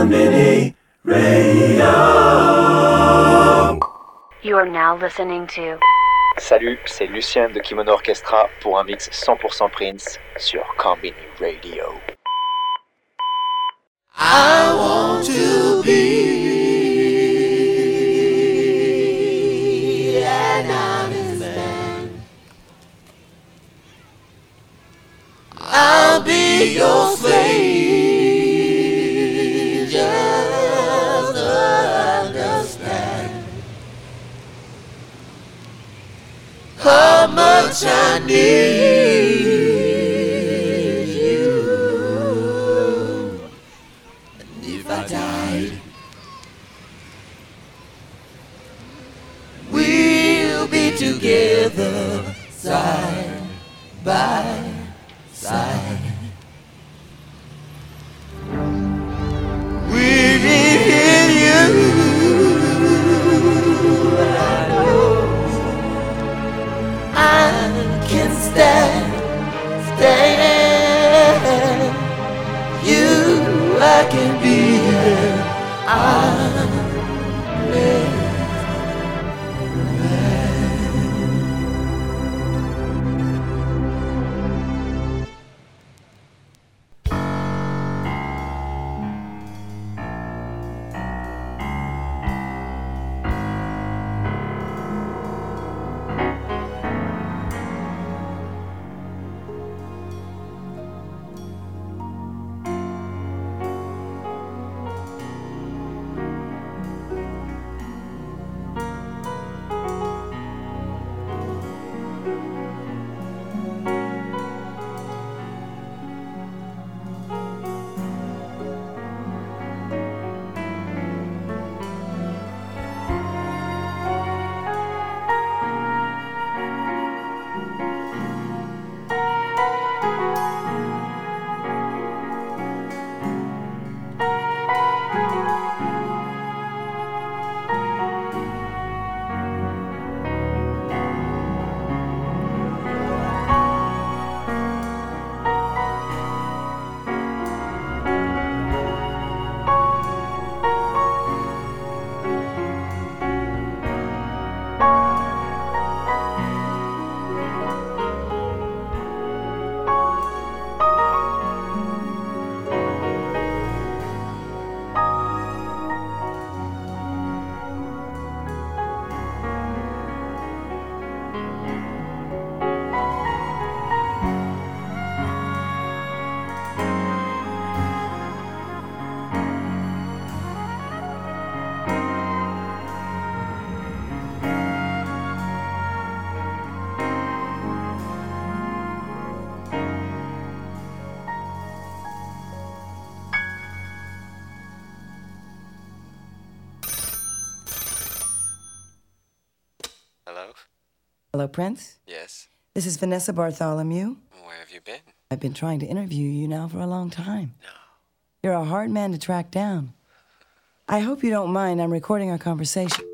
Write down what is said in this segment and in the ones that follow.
Konbini Radio. You are now listening to Salut, c'est Lucien de Kimono Orchestra pour un mix 100% Prince sur Combini Radio. I want to be an honest man. I'll be your slave. Much I need Hello, Prince. Yes. This is Vanessa Bartholomew. Where have you been? I've been trying to interview you now for a long time. No. You're a hard man to track down. I hope you don't mind. I'm recording our conversation.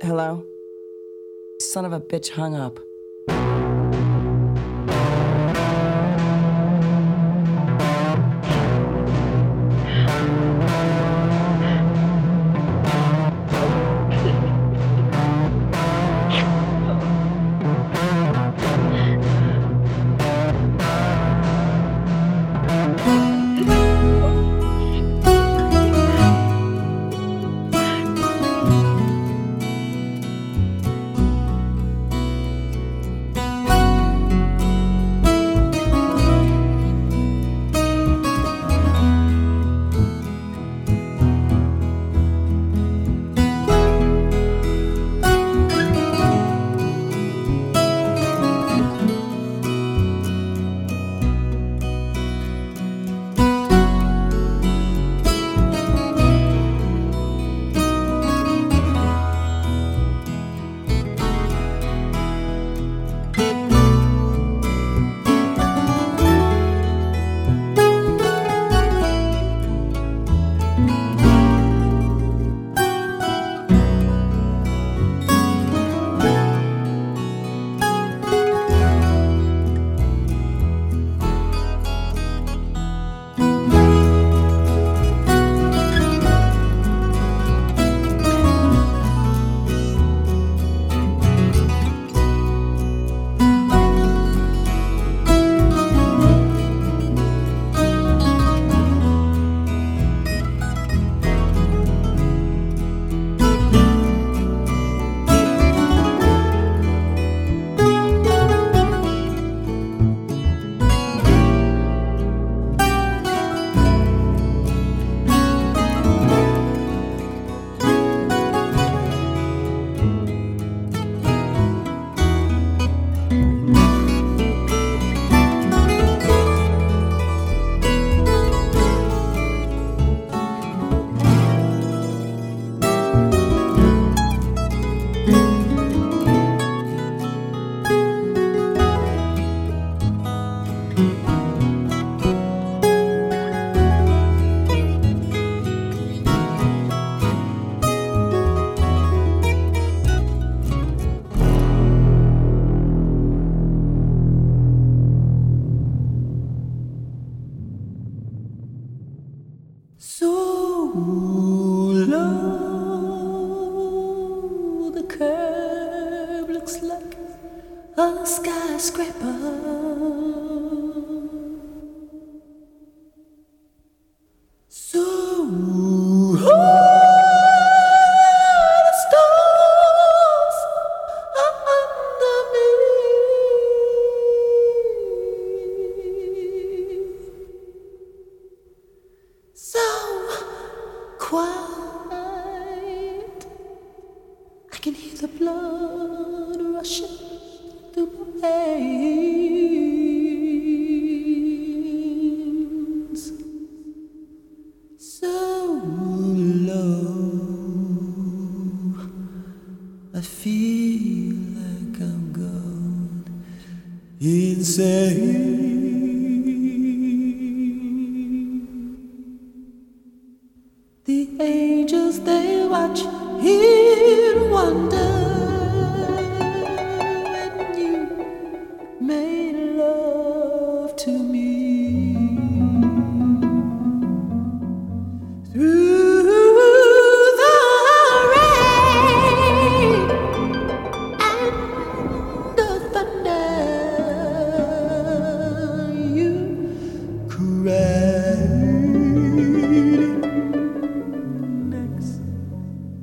Hello? Son of a bitch hung up.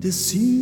To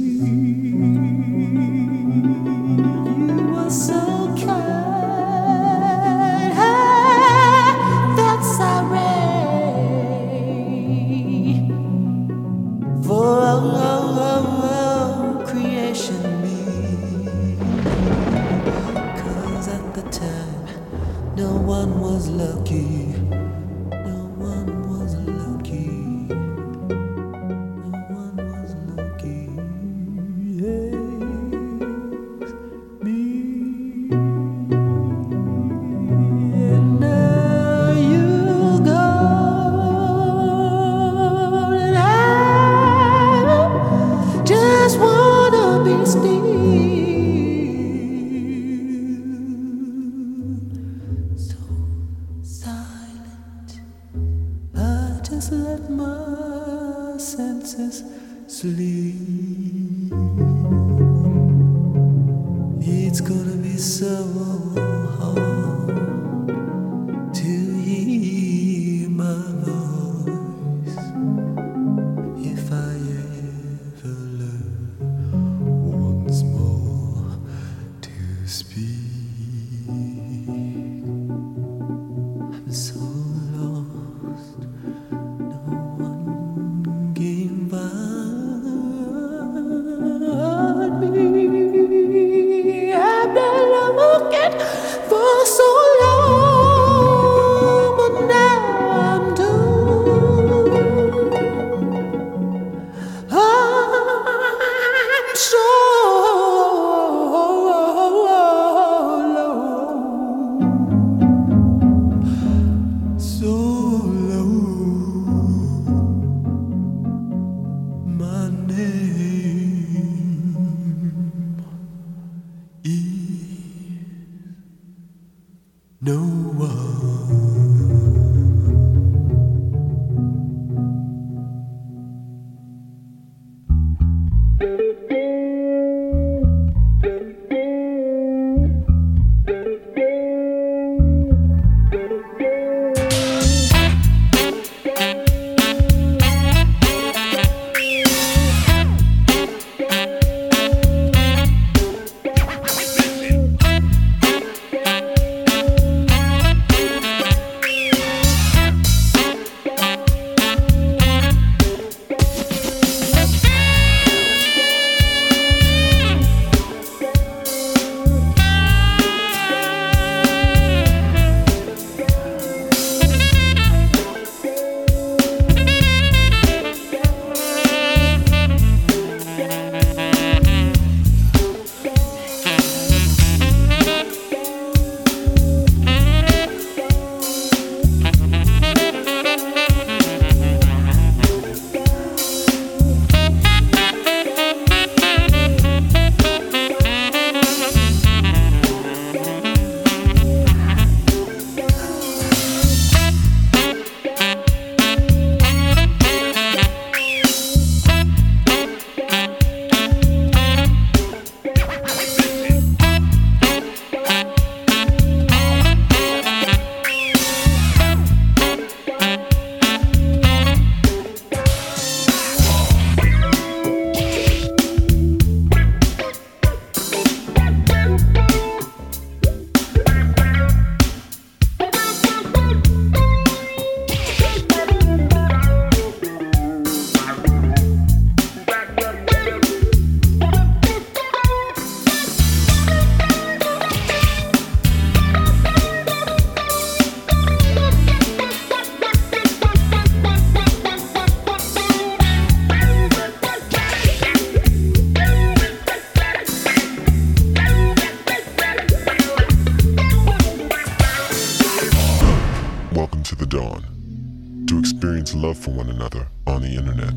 love for one another on the internet.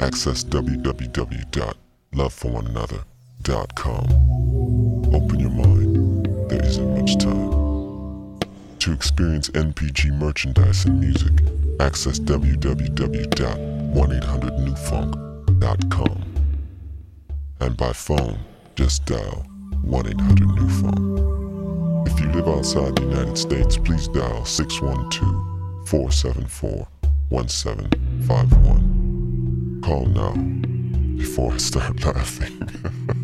Access www.loveforOneAnother.com. Open your mind, there isn't much time. To experience NPG merchandise and music, access www.1800newfunk.com. And by phone, just dial 1 800 New Funk. If you live outside the United States, please dial 612 474 1751. Call now before I start laughing.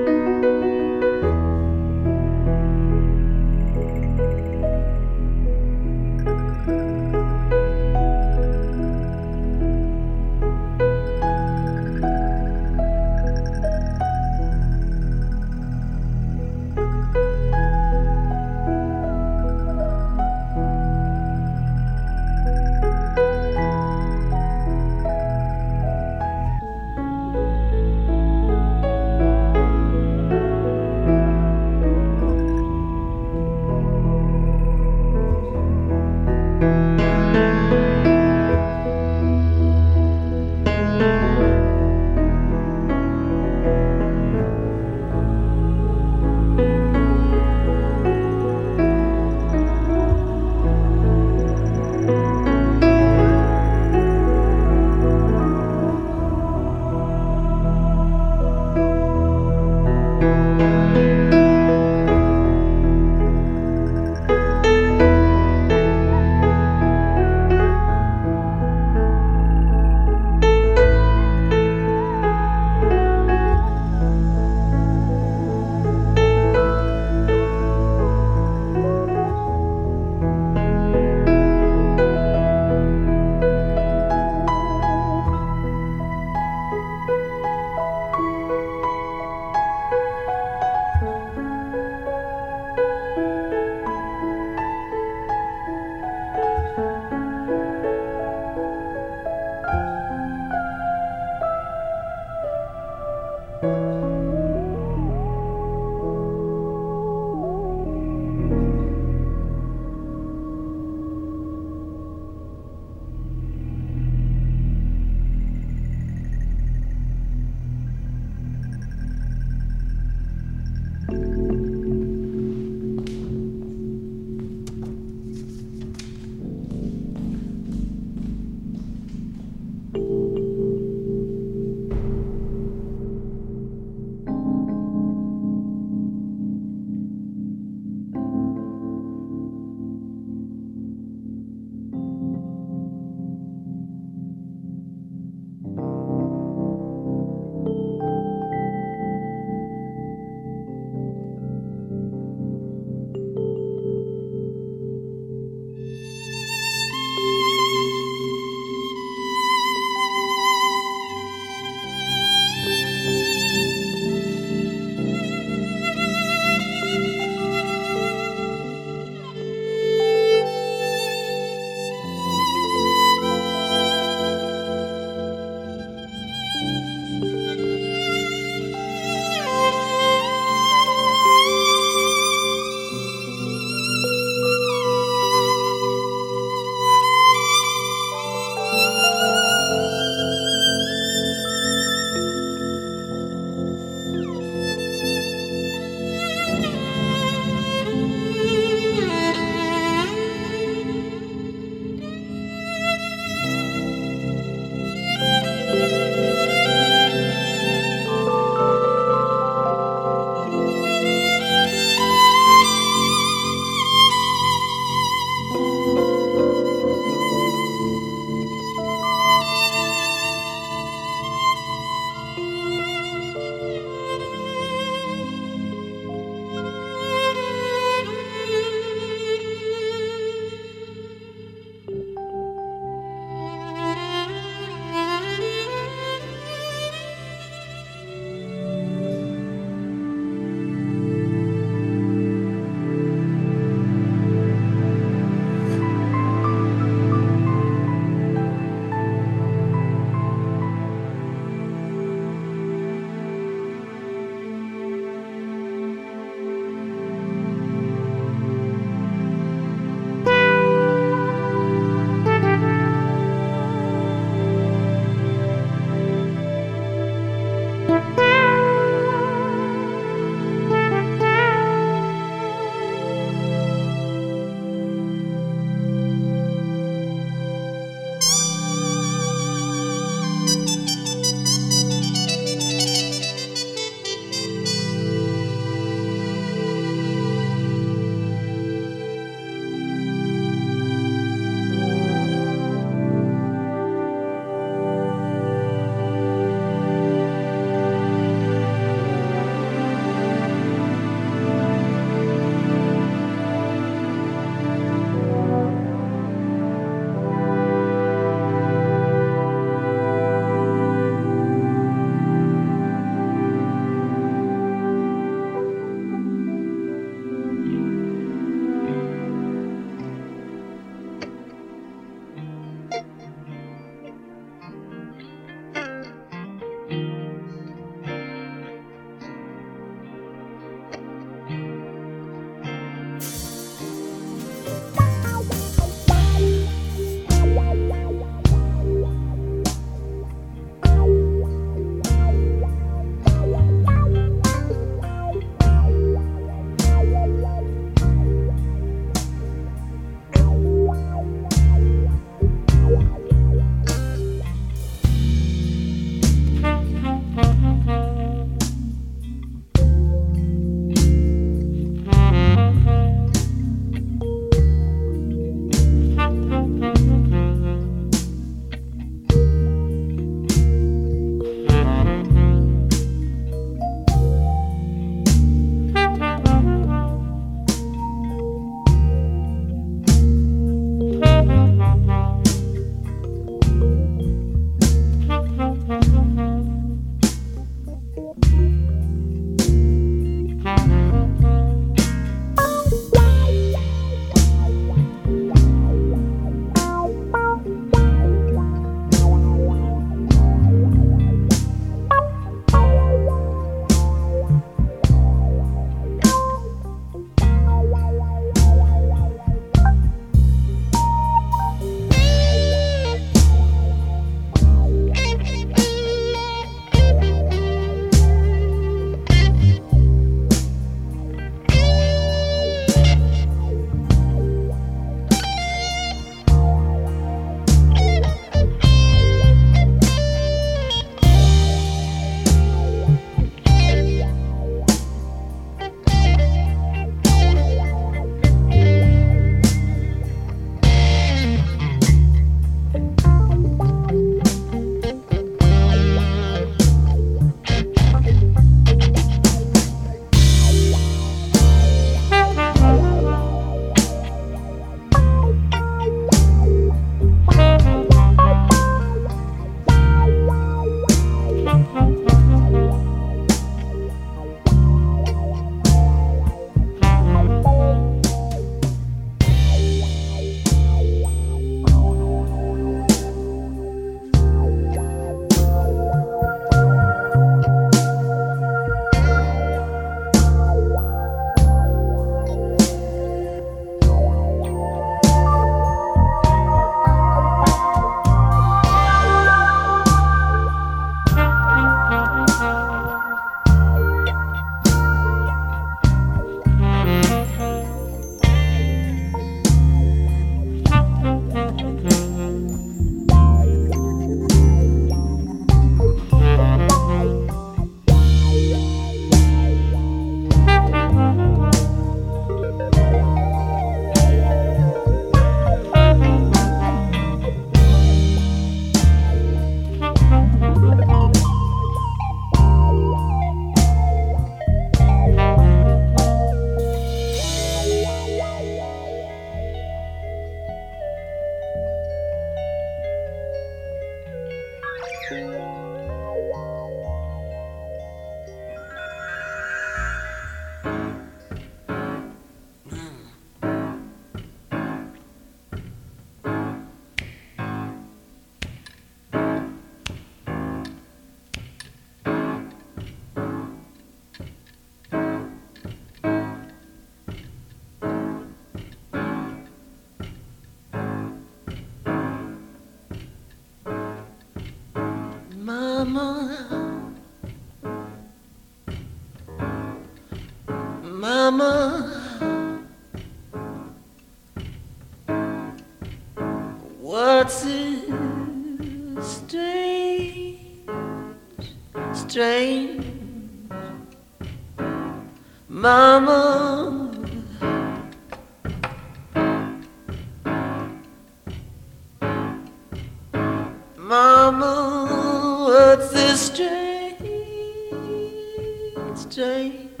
what's this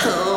Oh.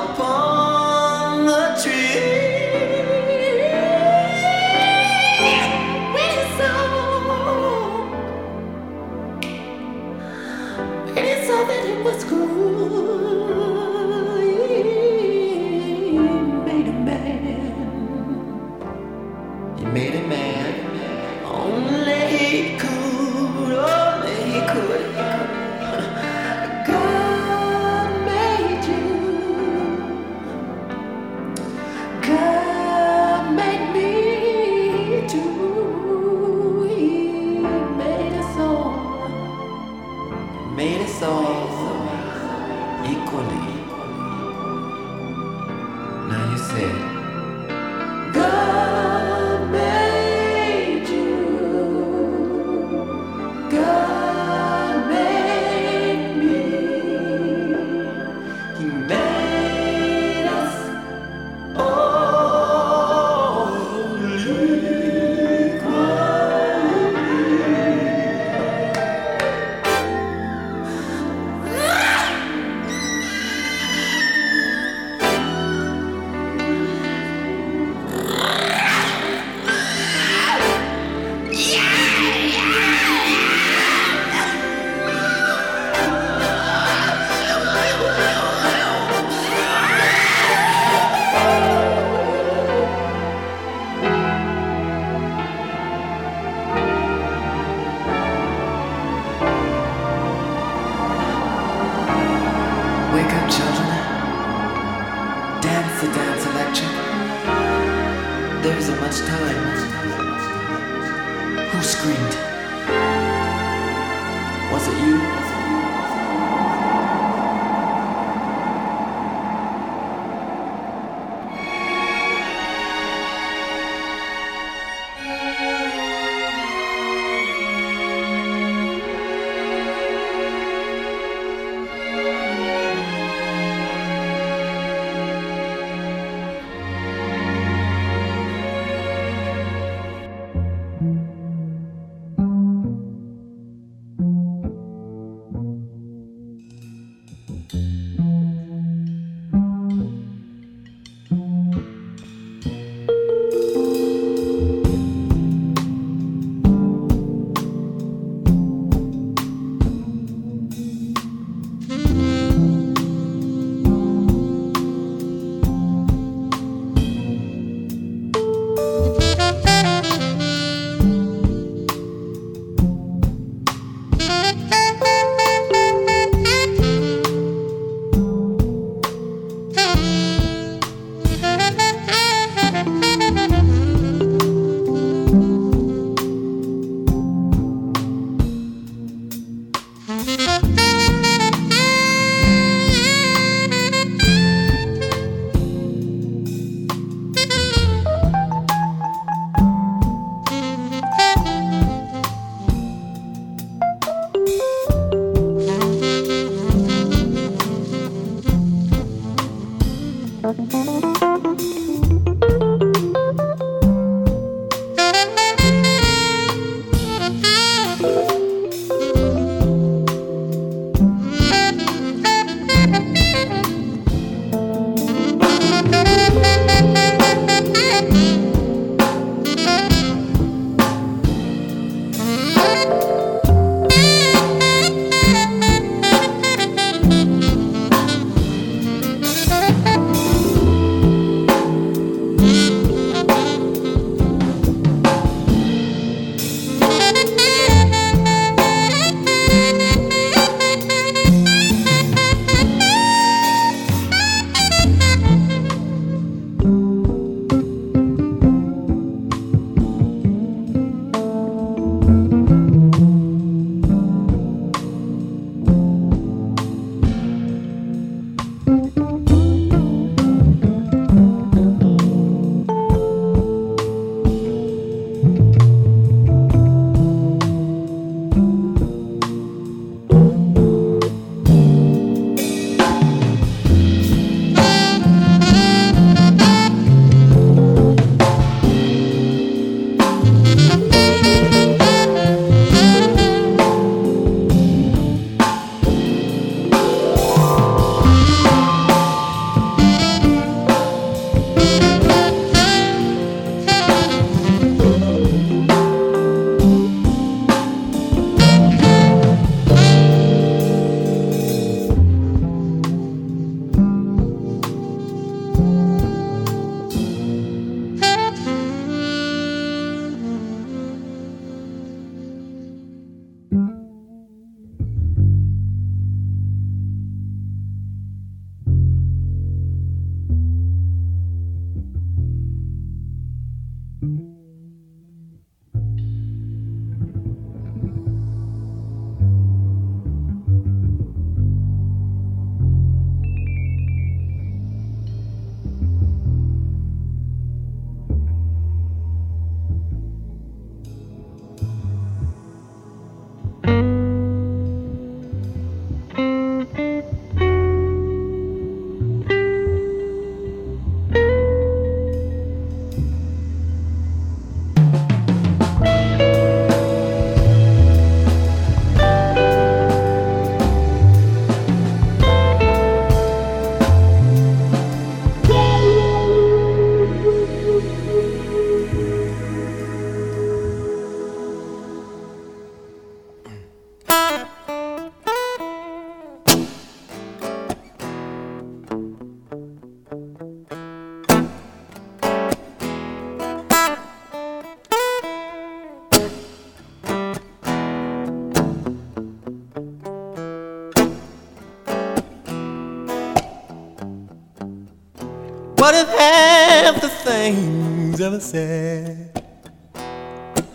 said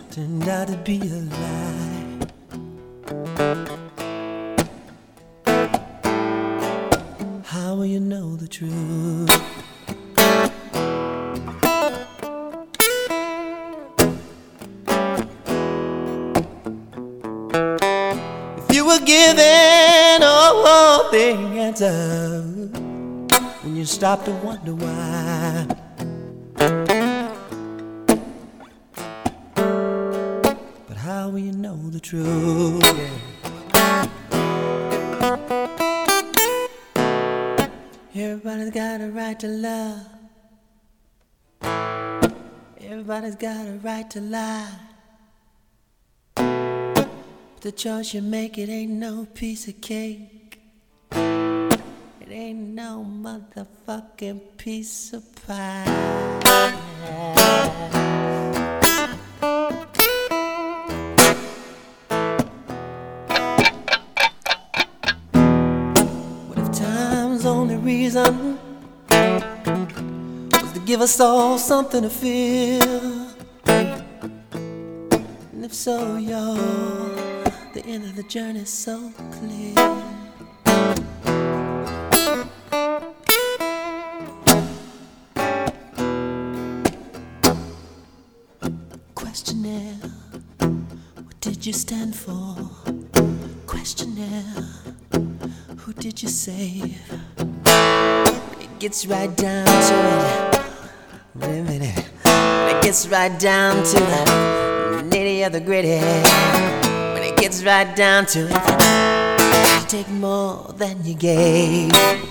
turned out to be a lie? How will you know the truth? If you were given all the answers when you stop to wonder why. Everybody's got a right to lie. But The choice you make, it ain't no piece of cake. It ain't no motherfucking piece of pie. What if time's only reason was to give us all something to feel? If so, y'all, the end of the journey's so clear. Questionnaire, what did you stand for? Questionnaire, who did you save? It gets right down to it. Wait a minute. It gets right down to of the gritty. When it gets right down to it, you take more than you gave.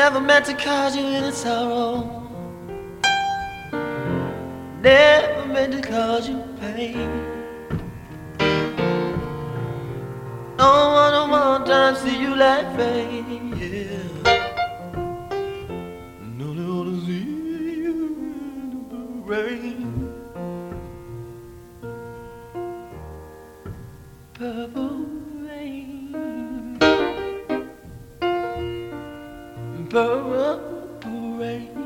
Never meant to cause you any sorrow. Never meant to cause you pain. No one on one time see you laughing. Yeah. No one to see you in the rain. Purple. Mm,